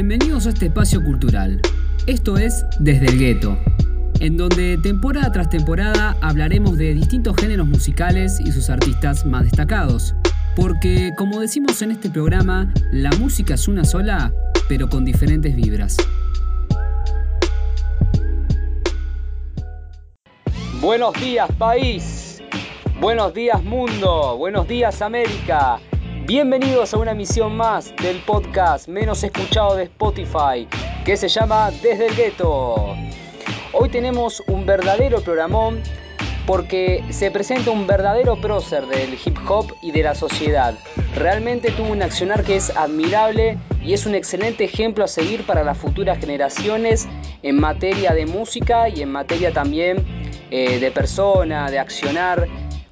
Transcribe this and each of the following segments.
Bienvenidos a este espacio cultural. Esto es Desde el Gueto, en donde temporada tras temporada hablaremos de distintos géneros musicales y sus artistas más destacados. Porque, como decimos en este programa, la música es una sola, pero con diferentes vibras. Buenos días país, buenos días mundo, buenos días América. Bienvenidos a una emisión más del podcast menos escuchado de Spotify, que se llama Desde el Gueto. Hoy tenemos un verdadero programón porque se presenta un verdadero prócer del hip hop y de la sociedad. Realmente tuvo un accionar que es admirable y es un excelente ejemplo a seguir para las futuras generaciones en materia de música y en materia también eh, de persona, de accionar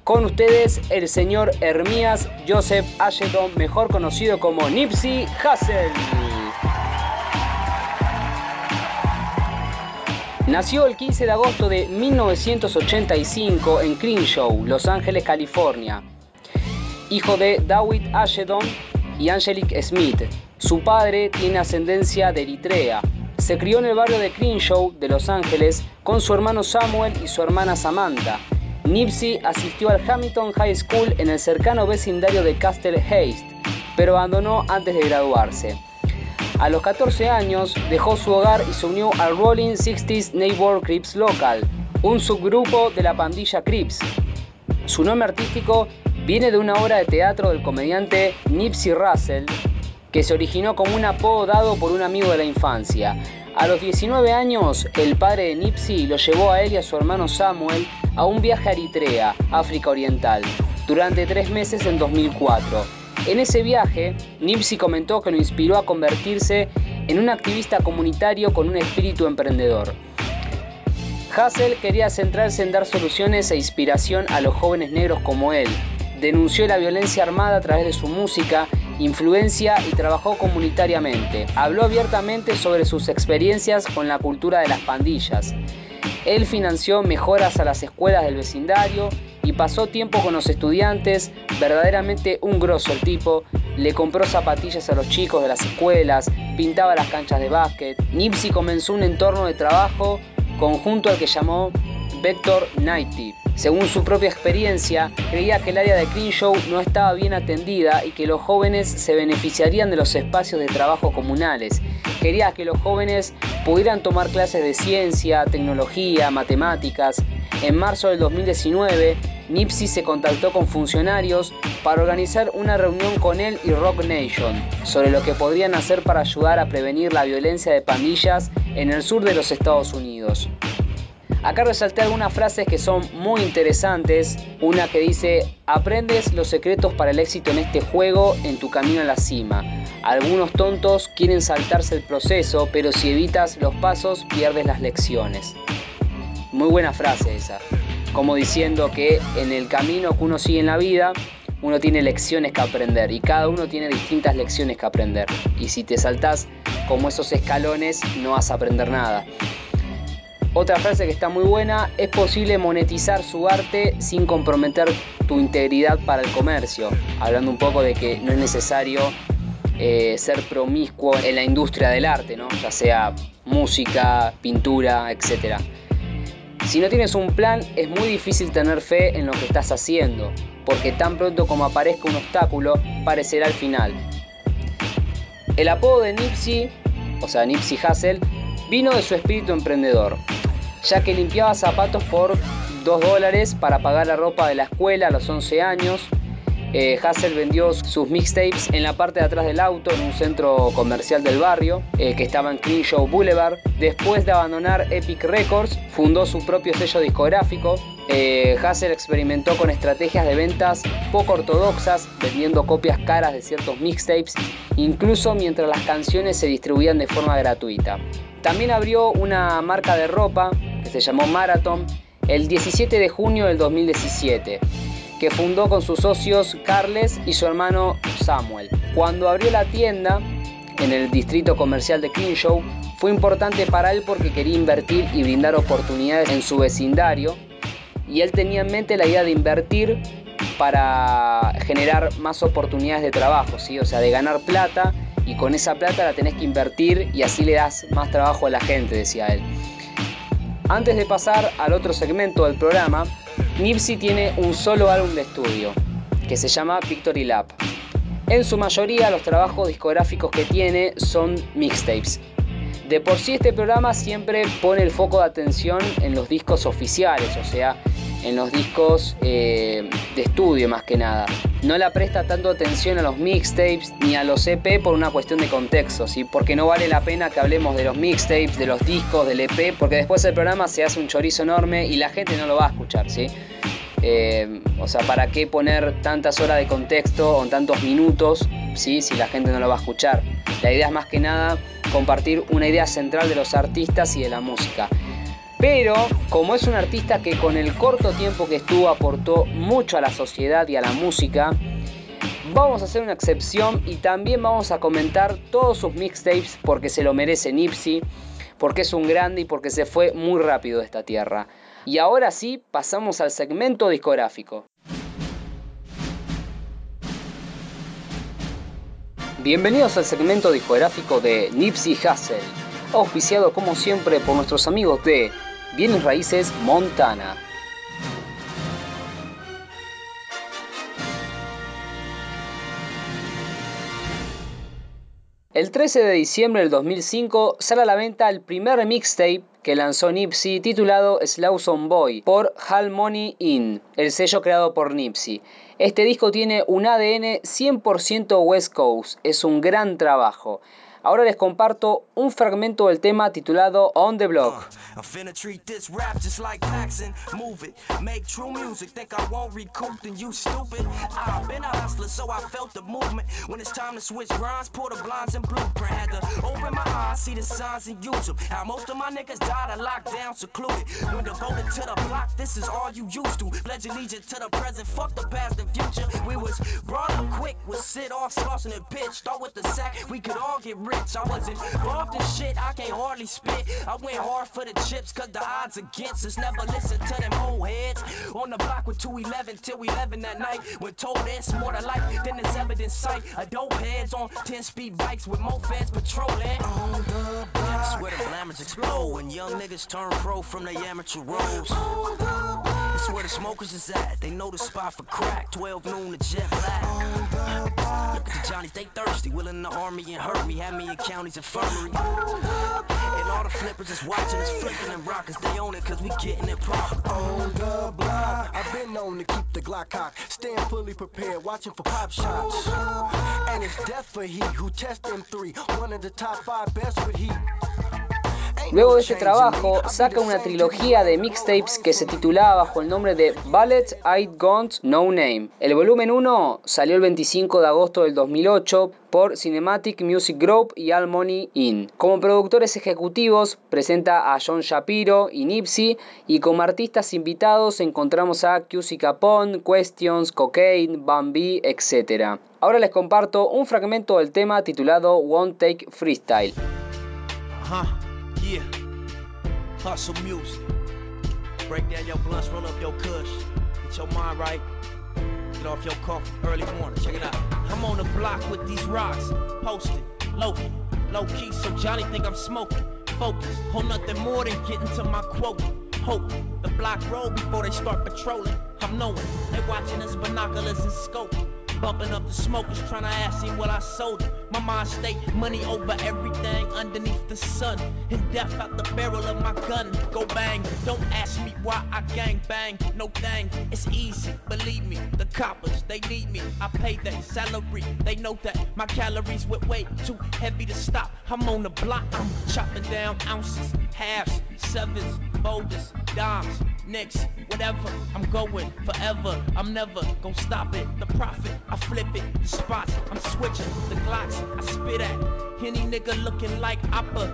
con ustedes el señor Hermías Joseph Ashton, mejor conocido como Nipsey Hussle. Nació el 15 de agosto de 1985 en Crenshaw, Los Ángeles, California. Hijo de David Ashton y Angelique Smith. Su padre tiene ascendencia de Eritrea. Se crió en el barrio de Crenshaw de Los Ángeles con su hermano Samuel y su hermana Samantha. Nipsey asistió al Hamilton High School en el cercano vecindario de Castle Haste, pero abandonó antes de graduarse. A los 14 años dejó su hogar y se unió al Rolling 60s Neighbor Crips Local, un subgrupo de la pandilla Crips. Su nombre artístico viene de una obra de teatro del comediante Nipsey Russell, que se originó como un apodo dado por un amigo de la infancia. A los 19 años, el padre de Nipsey lo llevó a él y a su hermano Samuel a un viaje a Eritrea, África Oriental, durante tres meses en 2004. En ese viaje, Nipsey comentó que lo inspiró a convertirse en un activista comunitario con un espíritu emprendedor. Hassel quería centrarse en dar soluciones e inspiración a los jóvenes negros como él. Denunció la violencia armada a través de su música influencia y trabajó comunitariamente. Habló abiertamente sobre sus experiencias con la cultura de las pandillas. Él financió mejoras a las escuelas del vecindario y pasó tiempo con los estudiantes, verdaderamente un grosso el tipo, le compró zapatillas a los chicos de las escuelas, pintaba las canchas de básquet. Nipsey comenzó un entorno de trabajo conjunto al que llamó Vector 90. Según su propia experiencia, creía que el área de Crenshaw no estaba bien atendida y que los jóvenes se beneficiarían de los espacios de trabajo comunales. Quería que los jóvenes pudieran tomar clases de ciencia, tecnología, matemáticas. En marzo del 2019, Nipsey se contactó con funcionarios para organizar una reunión con él y Rock Nation sobre lo que podrían hacer para ayudar a prevenir la violencia de pandillas en el sur de los Estados Unidos. Acá resalté algunas frases que son muy interesantes. Una que dice, aprendes los secretos para el éxito en este juego en tu camino a la cima. Algunos tontos quieren saltarse el proceso, pero si evitas los pasos pierdes las lecciones. Muy buena frase esa. Como diciendo que en el camino que uno sigue en la vida, uno tiene lecciones que aprender y cada uno tiene distintas lecciones que aprender. Y si te saltas como esos escalones, no vas a aprender nada. Otra frase que está muy buena, es posible monetizar su arte sin comprometer tu integridad para el comercio. Hablando un poco de que no es necesario eh, ser promiscuo en la industria del arte, ¿no? ya sea música, pintura, etc. Si no tienes un plan, es muy difícil tener fe en lo que estás haciendo, porque tan pronto como aparezca un obstáculo, parecerá el final. El apodo de Nipsey, o sea, Nipsey Hussle, vino de su espíritu emprendedor ya que limpiaba zapatos por 2 dólares para pagar la ropa de la escuela a los 11 años. Eh, Hassel vendió sus mixtapes en la parte de atrás del auto en un centro comercial del barrio eh, que estaba en Crenshaw Boulevard. Después de abandonar Epic Records, fundó su propio sello discográfico. Eh, Hassel experimentó con estrategias de ventas poco ortodoxas, vendiendo copias caras de ciertos mixtapes, incluso mientras las canciones se distribuían de forma gratuita. También abrió una marca de ropa que se llamó Marathon el 17 de junio del 2017, que fundó con sus socios Carles y su hermano Samuel. Cuando abrió la tienda en el distrito comercial de Crenshaw, fue importante para él porque quería invertir y brindar oportunidades en su vecindario y él tenía en mente la idea de invertir para generar más oportunidades de trabajo, ¿sí? o sea, de ganar plata y con esa plata la tenés que invertir y así le das más trabajo a la gente, decía él. Antes de pasar al otro segmento del programa, Nipsey tiene un solo álbum de estudio, que se llama Victory Lap. En su mayoría los trabajos discográficos que tiene son mixtapes. De por sí este programa siempre pone el foco de atención en los discos oficiales, o sea, en los discos eh, de estudio más que nada. No le presta tanto atención a los mixtapes ni a los EP por una cuestión de contexto, ¿sí? porque no vale la pena que hablemos de los mixtapes, de los discos, del EP, porque después el programa se hace un chorizo enorme y la gente no lo va a escuchar. ¿sí? Eh, o sea, ¿para qué poner tantas horas de contexto o tantos minutos ¿sí? si la gente no lo va a escuchar? La idea es más que nada compartir una idea central de los artistas y de la música. Pero como es un artista que con el corto tiempo que estuvo aportó mucho a la sociedad y a la música, vamos a hacer una excepción y también vamos a comentar todos sus mixtapes porque se lo merece Nipsey, porque es un grande y porque se fue muy rápido de esta tierra. Y ahora sí, pasamos al segmento discográfico. Bienvenidos al segmento discográfico de Nipsey Hussle, auspiciado como siempre por nuestros amigos de Bienes Raíces Montana. El 13 de diciembre del 2005 sale a la venta el primer mixtape que lanzó Nipsey titulado Slawson Boy por Hal Money In, el sello creado por Nipsey. Este disco tiene un ADN 100% West Coast, es un gran trabajo. Ahora les comparto un fragmento del tema titulado On the Block. I'm finna treat this rap just like Paxson. Move it, make true music. Think I won't recoup, then you stupid. I've been a hustler, so I felt the movement. When it's time to switch grinds, pull the blinds and blueprint. Had to open my eyes, see the signs and use them. How most of my niggas died of lockdown, secluded. When devoted to the block, this is all you used to. Pledge allegiance to the present, fuck the past and future. We was brought up quick with sit off, slossing and pitch. Start with the sack, we could all get rich rich. I wasn't involved in shit, I can't hardly spit. I went hard for the chips, cause the odds against us never listen to them old heads. On the block with 211 till 11 that night. When told it's more to life than this evidence sight. A dope heads on 10 speed bikes with more feds patrolling. On the block. where the glamours explode when young niggas turn pro from the amateur roles. it's where the smokers is at. They know the spot for crack. 12 noon to jet black. Look at the Johnnies, they thirsty. Willing to harm me and hurt me. Had me in county's infirmary. And all the flippers is watching us flipping and rockin'. They own it cause we getting it proper. On the block, I've been known to keep the Glock cock. Staying fully prepared, watching for pop shots. And it's death for he who test them three. One of the top five best with heat. Luego de este trabajo, saca una trilogía de mixtapes que se titulaba bajo el nombre de Ballet I'd Gone No Name. El volumen 1 salió el 25 de agosto del 2008 por Cinematic Music Group y All Money In. Como productores ejecutivos presenta a John Shapiro y Nipsey y como artistas invitados encontramos a QC Capone, Questions, Cocaine, Bambi, etc. Ahora les comparto un fragmento del tema titulado One Take Freestyle. Yeah. Hustle music. Break down your blunts, roll up your kush. Get your mind right. Get off your coffee early morning. Check it out. I'm on the block with these rocks. Posted. Low key. Low key, so Johnny think I'm smoking. Focus. Hold nothing more than getting to my quote. Hope. The block roll before they start patrolling. I'm knowing. They watching us binoculars and scope. Bumping up the smokers, trying to ask him what I sold him. My mind state money over everything underneath the sun. And death out the barrel of my gun. Go bang. Don't ask me why I gang bang. No thing. It's easy. Believe me. The coppers, they need me. I pay their salary. They know that my calories went way too heavy to stop. I'm on the block. I'm chopping down ounces, halves, sevens, boulders, dimes, nicks, whatever. I'm going forever. I'm never gonna stop it. The profit.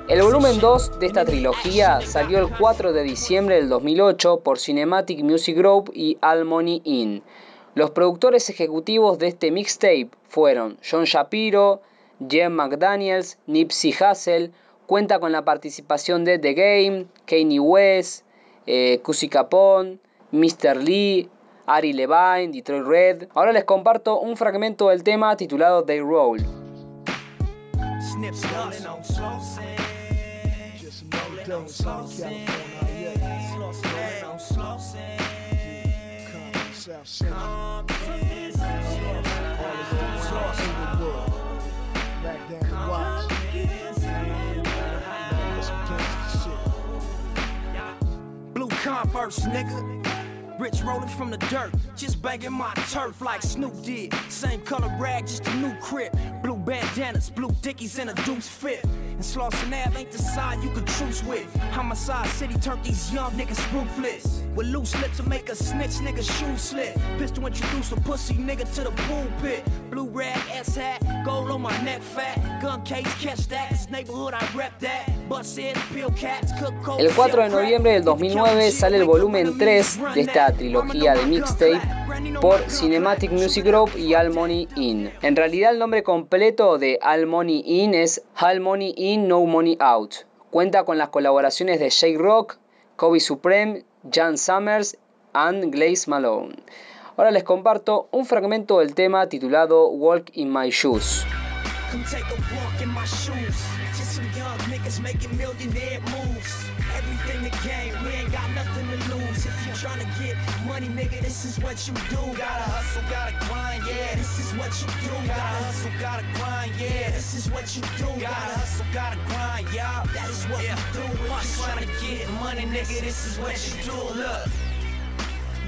El volumen 2 de esta trilogía salió el 4 de diciembre del 2008 por Cinematic Music Group y All Money In. Los productores ejecutivos de este mixtape fueron John Shapiro, Jem McDaniels, Nipsey Hussle, cuenta con la participación de The Game, Kanye West, eh, Capone, Mr. Lee, Ari Levine, Detroit Red. Ahora les comparto un fragmento del tema titulado They Roll. Blue Converse, nigga. Rich rolling from the dirt, just banging my turf like Snoop did. Same color rag, just a new crib. Blue bandanas, blue dickies, and a deuce fit. And Slauson Ave ain't the side you can truce with. Homicide City turned these young niggas ruthless. With loose lips to make a snitch nigga shoe slit. Pistol introduce a pussy nigga to the pulpit. Blue rag, S hat, gold on my neck fat. Gun case, catch that. This neighborhood I rep that. El 4 de noviembre del 2009 sale el volumen 3 de esta trilogía de mixtape por Cinematic Music Group y All Money In. En realidad el nombre completo de All Money In es All Money In, No Money Out. Cuenta con las colaboraciones de Shake Rock, Kobe Supreme, Jan Summers y Glaze Malone. Ahora les comparto un fragmento del tema titulado Walk in My Shoes. some young niggas making millionaire moves. Everything the game, we ain't got nothing to lose. If you tryna get money, nigga, this is what you do. Gotta hustle, gotta grind, yeah, this is what you do. Gotta hustle, gotta grind, yeah, this is what you do. Gotta hustle, gotta grind, y'all, that is what yeah. you do. If you tryna get money, nigga, this is what you do. Look,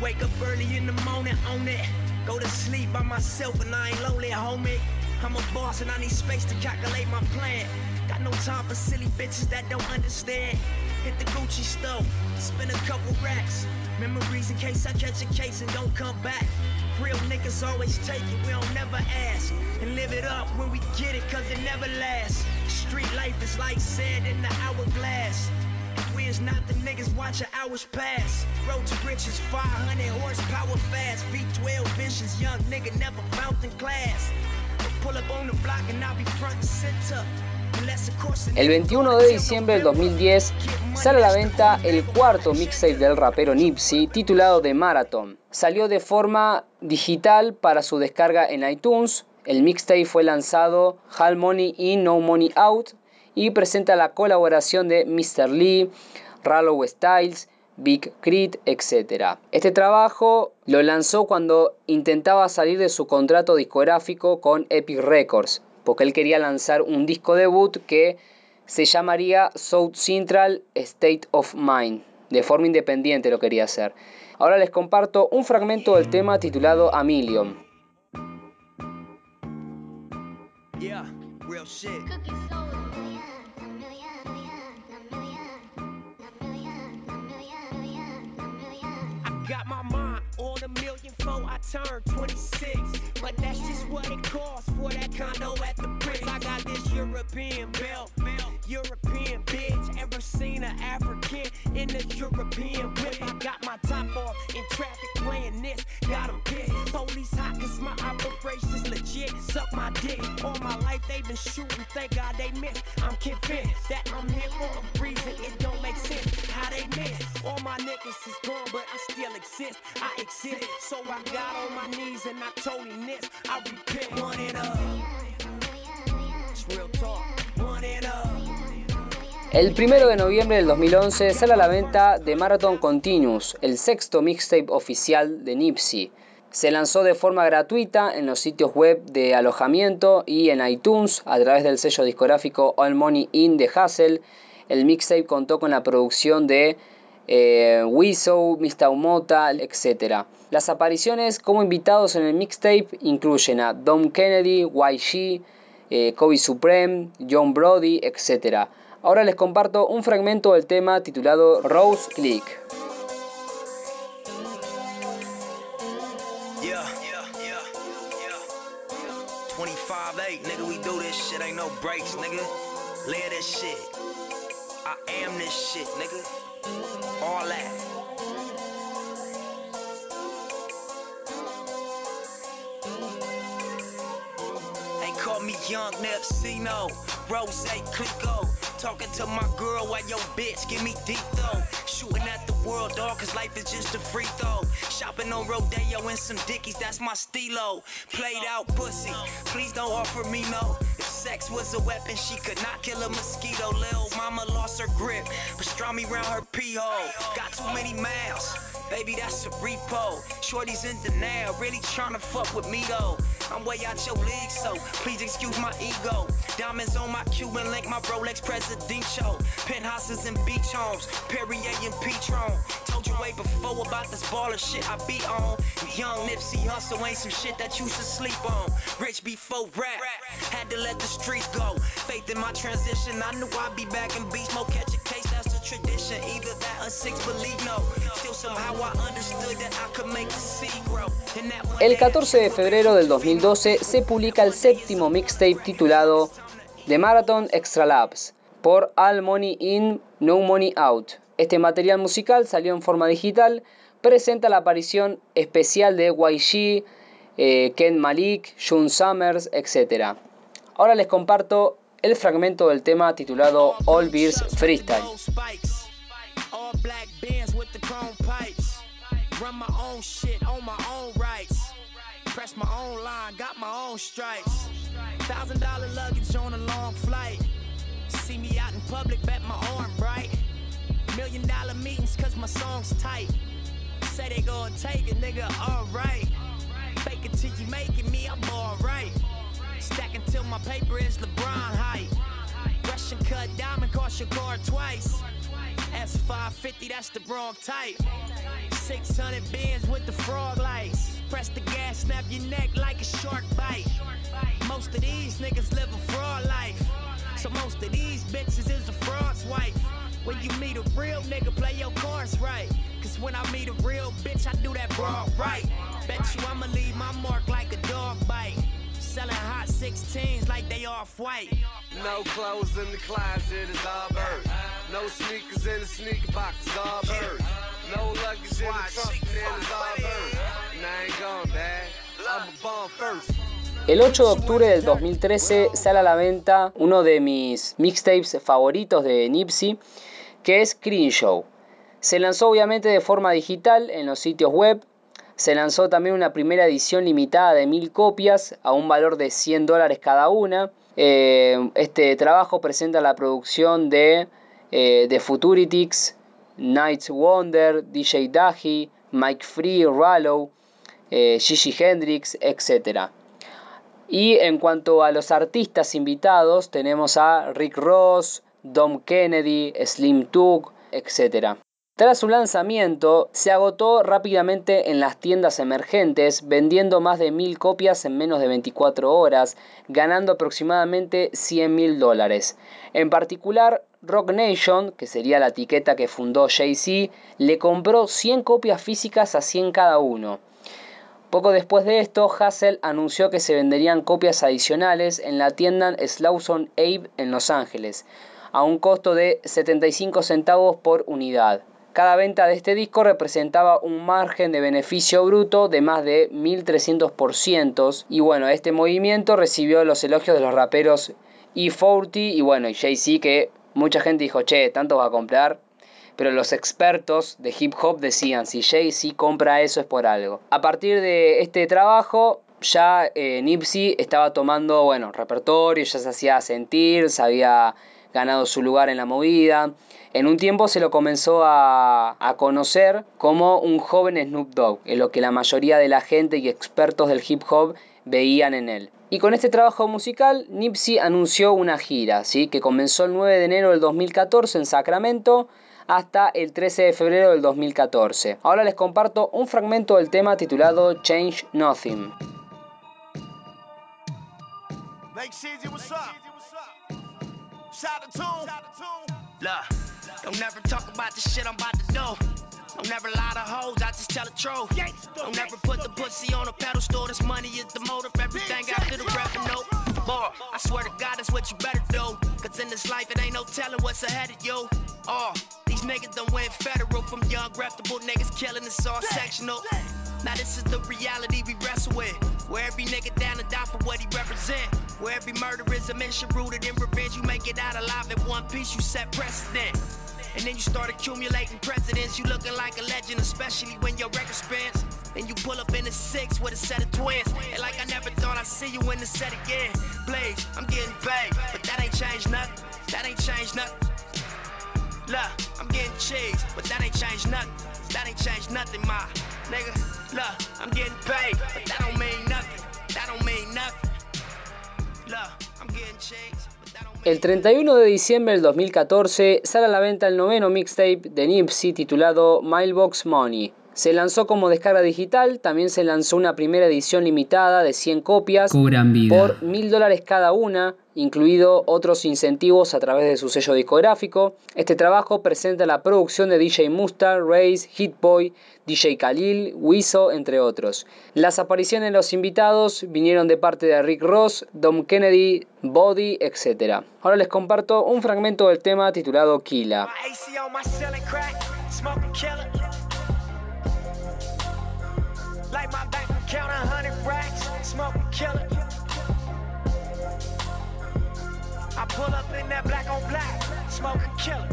wake up early in the morning, own it. Go to sleep by myself and I ain't lonely, homie. I'm a boss and I need space to calculate my plan. Got no time for silly bitches that don't understand. Hit the Gucci store, spend a couple racks. Memories in case I catch a case and don't come back. Real niggas always take it, we don't never ask. And live it up when we get it, cause it never lasts. Street life is like sand in the hourglass. We is not the niggas watching hours pass. Road to riches, 500 horsepower fast. V12 visions, young nigga never fountain class. Pull up on the block and I'll be front and center. El 21 de diciembre del 2010 sale a la venta el cuarto mixtape del rapero Nipsey titulado The Marathon. Salió de forma digital para su descarga en iTunes. El mixtape fue lanzado Hall Money In, No Money Out y presenta la colaboración de Mr. Lee, Rallow Styles, Big Crit, etc. Este trabajo lo lanzó cuando intentaba salir de su contrato discográfico con Epic Records porque él quería lanzar un disco debut que se llamaría South Central State of Mind. De forma independiente lo quería hacer. Ahora les comparto un fragmento del tema titulado A Million. Turn 26. But that's just what it costs for that condo at the bricks. I got this European belt, European bitch. Ever seen an African in a European whip? I got my top off in traffic playing this. Got them pissed. Police hot cause my operation's legit. Suck my dick. All my life they've been shooting. Thank God they missed. I'm convinced that I'm here for a reason. It don't make sense how they miss. All my niggas is gone, but I still exist. I exist. So I got on my knees and I told him this. I repent. One it up. It's real talk. One it up. El primero de noviembre del 2011 sale a la venta The Marathon Continuous, el sexto mixtape oficial de Nipsey. Se lanzó de forma gratuita en los sitios web de alojamiento y en iTunes a través del sello discográfico All Money In de Hassel. El mixtape contó con la producción de eh, Weezo, Mr. Umota, etc. Las apariciones como invitados en el mixtape incluyen a Dom Kennedy, YG, eh, Kobe Supreme, John Brody, etc. Ahora les comparto un fragmento del tema titulado Rose Click. Yeah, yeah, yeah, yeah. 25-8, nigga, we do this shit, ain't no breaks, nigga. Live this shit. I am this shit, nigga. All that. call me Young Rose Clico. Talking to my girl while your bitch give me deep though. Shooting at the world, dog, cause life is just a free throw. Shopping on Rodeo and some dickies, that's my stilo. Played out pussy, please don't offer me no. If sex was a weapon, she could not kill a mosquito. Lil' mama lost her grip, pastrami round her pee hole. Got too many miles. Baby, that's a repo. Shorty's in denial, really trying to fuck with me though. I'm way out your league, so please excuse my ego. Diamonds on my Cuban link, my Rolex Presidential. Penthouses and beach homes, Perrier and Petron. Told you way before about this baller shit I be on. Young Nipsey Hustle ain't some shit that you should sleep on. Rich before rap, had to let the streets go. Faith in my transition, I knew I'd be back in beast mode. Catch a case, that's the tradition. Either that El day I 14 de febrero del 2012 se publica el séptimo mixtape titulado The Marathon Extra Labs por All Money In, No Money Out. Este material musical salió en forma digital, presenta la aparición especial de YG, eh, Ken Malik, June Summers, etc. Ahora les comparto el fragmento del tema titulado All Beers Freestyle. Black bands with the chrome pipes. Run my own shit on my own rights. Press my own line, got my own stripes. Thousand dollar luggage on a long flight. See me out in public, bet my arm bright. Million dollar meetings cause my song's tight. Say they gonna take it, nigga, alright. Fake it till you making me, I'm alright. Stacking till my paper is LeBron height. Russian cut diamond cost your car twice. S550, that's the wrong type. 600 bins with the frog lights. Press the gas, snap your neck like a shark bite. Most of these niggas live a fraud life. So most of these bitches is a fraud's wife. When you meet a real nigga, play your cards right. Cause when I meet a real bitch, I do that broad right. Bet you I'ma leave my mark like a dog bite. Selling hot 16s like they off white. No clothes in the closet is all bird. No sneakers in the sneaker box all bird. No luggage in the trunk all bird. And I ain't gone, dad. I'm a bomb first. El 8 de octubre del 2013 sale a la venta uno de mis mixtapes favoritos de Nipsey, que es Crenshaw. Se lanzó obviamente de forma digital en los sitios web. Se lanzó también una primera edición limitada de mil copias a un valor de 100 dólares cada una. Eh, este trabajo presenta la producción de eh, The Futuritics, Nights Wonder, DJ Dahi, Mike Free, Rallow, eh, Gigi Hendrix, etc. Y en cuanto a los artistas invitados, tenemos a Rick Ross, Dom Kennedy, Slim Tug, etc. Tras su lanzamiento, se agotó rápidamente en las tiendas emergentes, vendiendo más de mil copias en menos de 24 horas, ganando aproximadamente 100 mil dólares. En particular, Rock Nation, que sería la etiqueta que fundó Jay-Z, le compró 100 copias físicas a 100 cada uno. Poco después de esto, Hassel anunció que se venderían copias adicionales en la tienda Slauson Abe en Los Ángeles, a un costo de 75 centavos por unidad. Cada venta de este disco representaba un margen de beneficio bruto de más de 1300% y bueno, este movimiento recibió los elogios de los raperos E40 y bueno, y Jay-Z que mucha gente dijo, che, tanto va a comprar, pero los expertos de hip hop decían, si Jay-Z compra eso es por algo. A partir de este trabajo, ya eh, Nipsey estaba tomando, bueno, repertorio, ya se hacía sentir, se había ganado su lugar en la movida. En un tiempo se lo comenzó a, a conocer como un joven Snoop Dogg, en lo que la mayoría de la gente y expertos del hip hop veían en él. Y con este trabajo musical, Nipsey anunció una gira, ¿sí? que comenzó el 9 de enero del 2014 en Sacramento hasta el 13 de febrero del 2014. Ahora les comparto un fragmento del tema titulado Change Nothing. Shout to Tune. Look, don't never talk about the shit I'm about to do. Don't never lie to hoes, I just tell the truth. Don't never put the pussy on a pedestal. This money is the motive, everything after the revenue. Boy, I swear to God, that's what you better do. Cause in this life, it ain't no telling what's ahead of you. Oh, these niggas done went federal from young, reputable niggas killing us all sectional. Now this is the reality we wrestle with. Where every nigga down to die for what he represent. Where every murder is a mission rooted in revenge. You make it out alive in one piece, you set precedent. And then you start accumulating presidents. You looking like a legend, especially when your record spins. And you pull up in a six with a set of twins. And like I never thought I'd see you in the set again. Blaze, I'm getting paid, but that ain't changed nothing. That ain't changed nothing. Look, I'm getting cheese, but that ain't changed nothing. That ain't changed nothing, my nigga. El 31 de diciembre del 2014 sale a la venta el noveno mixtape de Nipsey titulado Mailbox Money. Se lanzó como descarga digital, también se lanzó una primera edición limitada de 100 copias por mil dólares cada una, incluido otros incentivos a través de su sello discográfico. Este trabajo presenta la producción de DJ Mustar, Race, Hitboy, DJ Khalil, Wiso, entre otros. Las apariciones de los invitados vinieron de parte de Rick Ross, Dom Kennedy, Body, etc. Ahora les comparto un fragmento del tema titulado Killa. Like my bank account, a hundred racks, smoking killer. I pull up in that black on black, smoking killer.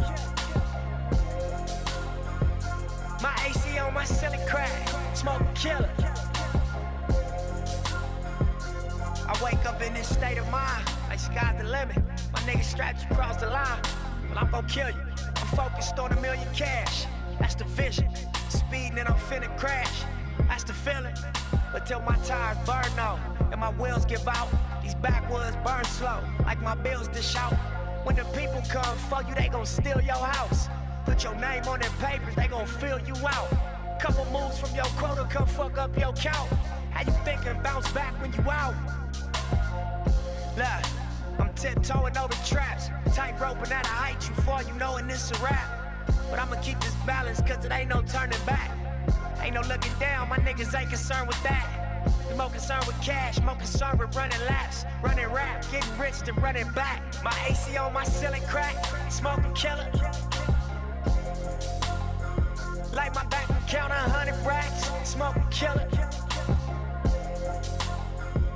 My AC on my silly crack, smoking killer. I wake up in this state of mind, like sky's the limit. My nigga strapped you across the line, but I'm gon' kill you. I'm focused on a million cash, that's the vision. Speeding and I'm finna crash. That's the feeling. But till my tires burn out and my wheels give out, these backwoods burn slow, like my bills dish out. When the people come for you, they gon' steal your house. Put your name on their papers, they gon' fill you out. Couple moves from your quota, come fuck up your count. How you thinking bounce back when you out? Look, I'm tiptoeing over traps, tight roping at a height you fall, you know, and this a rap. But I'ma keep this balance, cause it ain't no turning back. Ain't no looking down, my niggas ain't concerned with that. More concerned with cash, more concerned with running laps, running rap, getting rich, then running back. My AC on my ceiling crack, smoking killer. Like my bank account, a hundred racks, smoking killer.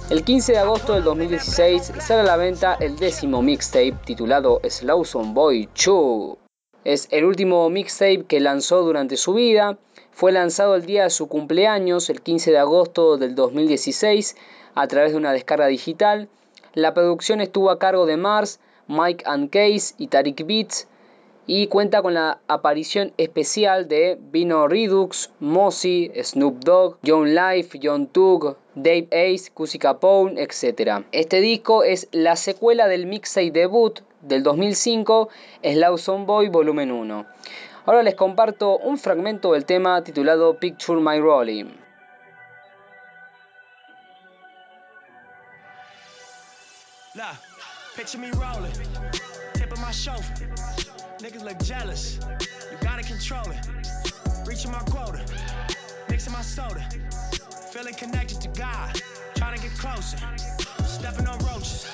El 15 de agosto del 2016 sale a la venta el décimo mixtape titulado Slawson Boy 2. Es el último mixtape que lanzó durante su vida fue lanzado el día de su cumpleaños, el 15 de agosto del 2016, a través de una descarga digital. La producción estuvo a cargo de Mars, Mike and Case y Tariq Beats y cuenta con la aparición especial de Vino Redux, Mossy, Snoop Dogg, John Life, John Tug, Dave Ace, Cusi Capone, etc. Este disco es la secuela del mixtape debut del 2005, Slawson Boy Volumen 1. Ahora les comparto un fragmento del tema titulado Picture My Rolling. Nah, picture me rolling, tip of my chauffeur. Niggas look jealous, you gotta control it. Reaching my quota, mixing my soda. Feeling connected to God, trying to get closer. Stepping on roaches,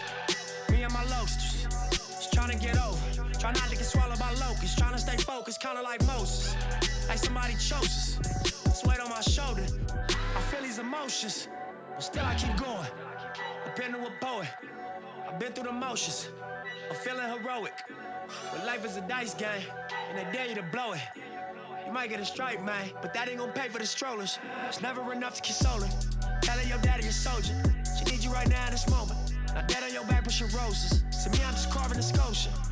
me and my loasters. Just trying to get over. Try not to get swallowed by locusts. Trying to stay focused, kinda like Moses. Like somebody chose us. Weight on my shoulder. I feel these emotions, but still I keep going. I've been to a poet. I've been through the motions. I'm feeling heroic. But life is a dice game, and they dare you to blow it. You might get a stripe, man, but that ain't gonna pay for the strollers. It's never enough to console her. Telling your daddy a soldier. She needs you right now in this moment. Now dead on your back, pushing roses. To me, I'm just carving a sculpture.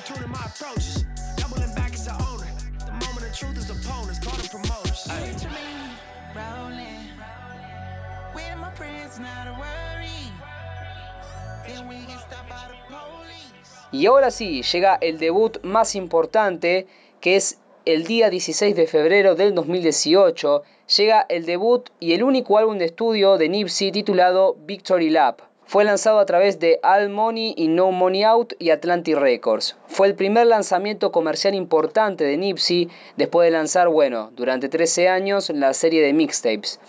And fine tuning my approaches. Doubling back as the owner. The moment of truth is opponents. Call the promoters. Picture me rolling. With my friends, not a worry. Then we can stop by the police. Y ahora sí, llega el debut más importante, que es el día 16 de febrero del 2018. Llega el debut y el único álbum de estudio de Nipsey titulado Victory Lap. Fue lanzado a través de All Money y No Money Out y Atlantic Records. Fue el primer lanzamiento comercial importante de Nipsey después de lanzar, bueno, durante 13 años la serie de mixtapes.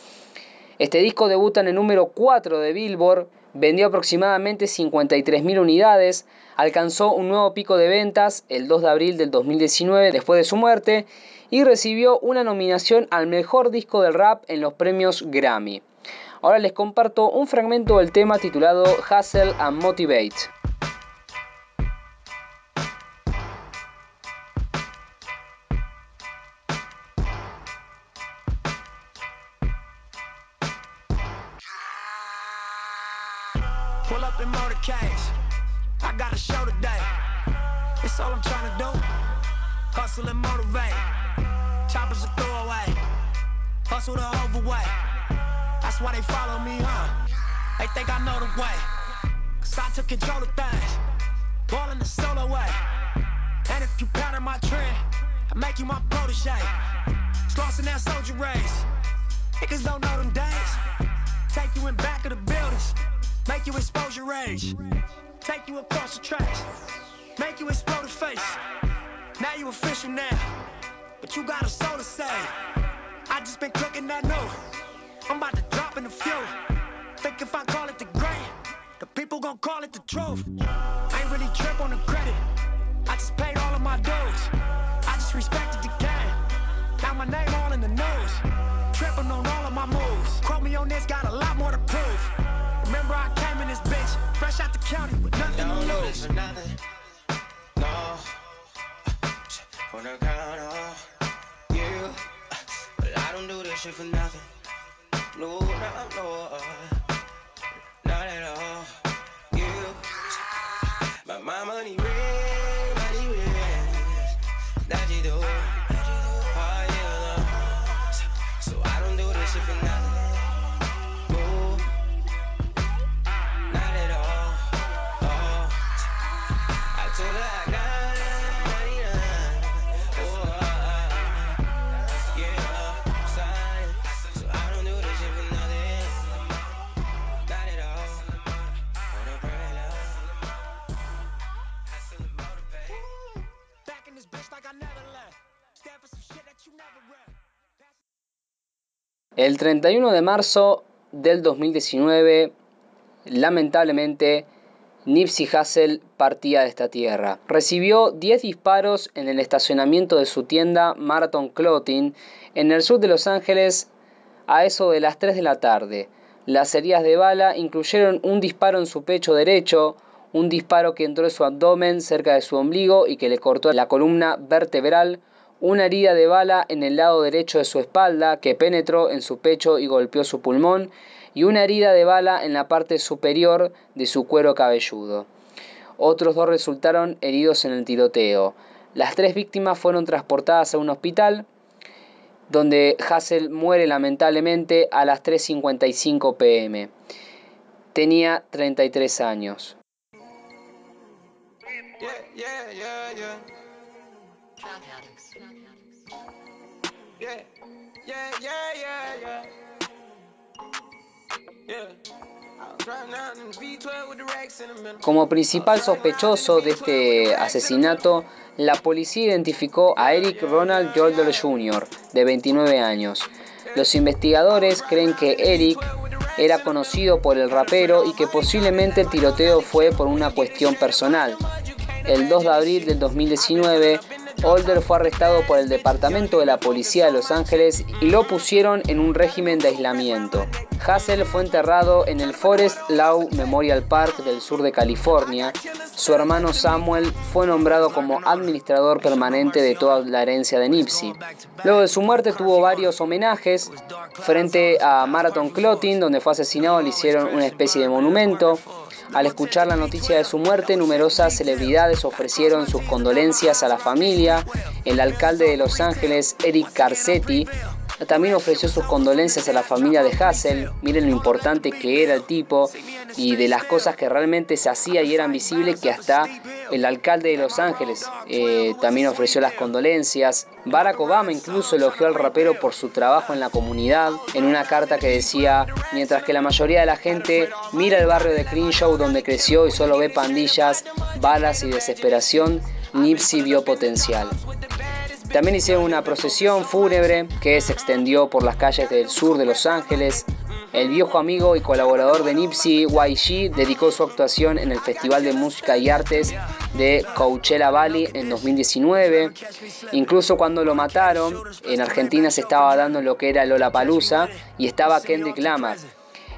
Este disco debuta en el número 4 de Billboard, vendió aproximadamente 53.000 unidades, alcanzó un nuevo pico de ventas el 2 de abril del 2019 después de su muerte y recibió una nominación al mejor disco del rap en los premios Grammy. Ahora les comparto un fragmento del tema titulado Hustle and Motivate. Pull up and motor cash. I got a show today. It's all I'm trying to do. Hustle and motivate. Choppers a throwaway. Hustle the overweight. Why they follow me, huh? They think I know the way. Cause I took control of things. Ball in the solo way. And if you pattern my trend, I make you my protege. In that soldier race. Niggas don't know them days. Take you in back of the buildings. Make you expose your rage. Take you across the tracks. Make you explode the face. Now you official now. But you got a soul to say. I just been cooking that new. I'm about to drop a few. Think if I call it the grand, the people gon' call it the truth. I ain't really trip on the credit. I just paid all of my dues. I just respected the game. Now my name all in the news. Tripping on all of my moves. Quote me on this, got a lot more to prove. Remember I came in this bitch, fresh out the county with nothing Don't to do lose. this for nothing. No. The count of you. But I don't do this shit for nothing. No, no, no. Not at all. You. My money real, El 31 de marzo del 2019, lamentablemente, Nipsey Hussle partía de esta tierra. Recibió 10 disparos en el estacionamiento de su tienda Marathon Clothing en el sur de Los Ángeles a eso de las 3 de la tarde. Las heridas de bala incluyeron un disparo en su pecho derecho, un disparo que entró en su abdomen cerca de su ombligo y que le cortó la columna vertebral, una herida de bala en el lado derecho de su espalda que penetró en su pecho y golpeó su pulmón, y una herida de bala en la parte superior de su cuero cabelludo. Otros dos resultaron heridos en el tiroteo. Las tres víctimas fueron transportadas a un hospital, donde Hassel muere lamentablemente a las 3.55 pm. Tenía 33 años. Yeah. Yeah, yeah, yeah, yeah, yeah. Yeah. I was riding out in the V12 with the racks in the middle. Como principal sospechoso de este asesinato, la policía identificó a Eric Ronald Jordan Jr., de 29 años. Los investigadores creen que Eric era conocido por el rapero y que posiblemente el tiroteo fue por una cuestión personal. El 2 de abril del 2019, Older fue arrestado por el Departamento de la Policía de Los Ángeles y lo pusieron en un régimen de aislamiento. Hassel fue enterrado en el Forest Lawn Memorial Park del sur de California. Su hermano Samuel fue nombrado como administrador permanente de toda la herencia de Nipsey. Luego de su muerte tuvo varios homenajes. Frente a Marathon Clothing, donde fue asesinado, le hicieron una especie de monumento. Al escuchar la noticia de su muerte, numerosas celebridades ofrecieron sus condolencias a la familia. El alcalde de Los Ángeles, Eric Garcetti, también ofreció sus condolencias a la familia de Hassel. Miren lo importante que era el tipo y de las cosas que realmente se hacía y eran visibles que hasta el alcalde de Los Ángeles eh, también ofreció las condolencias. Barack Obama incluso elogió al rapero por su trabajo en la comunidad en una carta que decía, mientras que la mayoría de la gente mira el barrio de Crenshaw donde creció y solo ve pandillas, balas y desesperación, Nipsey vio potencial. También hicieron una procesión fúnebre que se extendió por las calles del sur de Los Ángeles. El viejo amigo y colaborador de Nipsey, YG, dedicó su actuación en el Festival de Música y Artes de Coachella Valley en 2019. Incluso cuando lo mataron, en Argentina se estaba dando lo que era Lollapalooza y estaba Kendrick Lamar.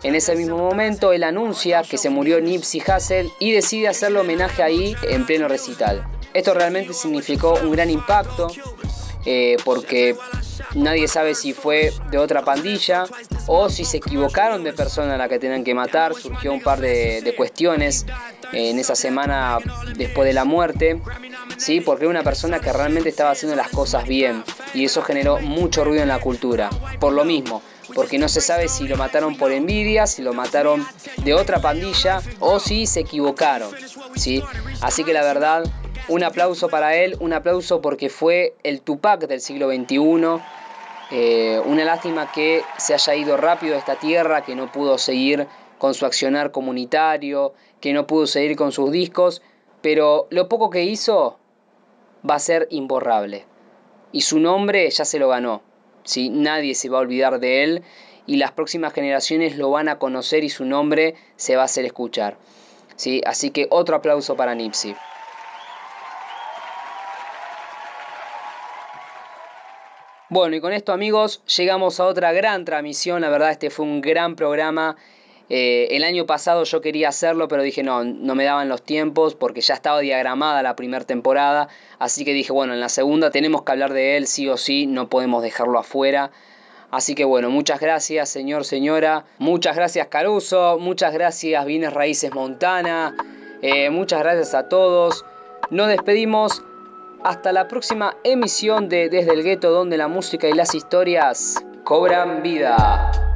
En ese mismo momento, él anuncia que se murió Nipsey Hussle y decide hacerle homenaje ahí en pleno recital. Esto realmente significó un gran impacto eh, porque Nadie sabe si fue de otra pandilla o si se equivocaron de persona a la que tenían que matar. Surgió un par de, cuestiones en esa semana después de la muerte, ¿sí? porque era una persona que realmente estaba haciendo las cosas bien y eso generó mucho ruido en la cultura. Por lo mismo, porque no se sabe si lo mataron por envidia, si lo mataron de otra pandilla o si se equivocaron. ¿sí? Así que la verdad, un aplauso para él, un aplauso porque fue el Tupac del siglo XXI. Eh, una lástima que se haya ido rápido a esta tierra, que no pudo seguir con su accionar comunitario, que no pudo seguir con sus discos, pero lo poco que hizo va a ser imborrable. Y su nombre ya se lo ganó. ¿sí? Nadie se va a olvidar de él y las próximas generaciones lo van a conocer y su nombre se va a hacer escuchar. ¿sí? Así que otro aplauso para Nipsey. Bueno, y con esto amigos llegamos a otra gran transmisión, la verdad este fue un gran programa. Eh, el año pasado yo quería hacerlo, pero dije no, no me daban los tiempos porque ya estaba diagramada la primera temporada, así que dije bueno, en la segunda tenemos que hablar de él sí o sí, no podemos dejarlo afuera. Así que bueno, muchas gracias señor, señora, muchas gracias Caruso, muchas gracias Bienes Raíces Montana, eh, muchas gracias a todos. Nos despedimos hasta la próxima emisión de Desde el Gueto, donde la música y las historias cobran vida.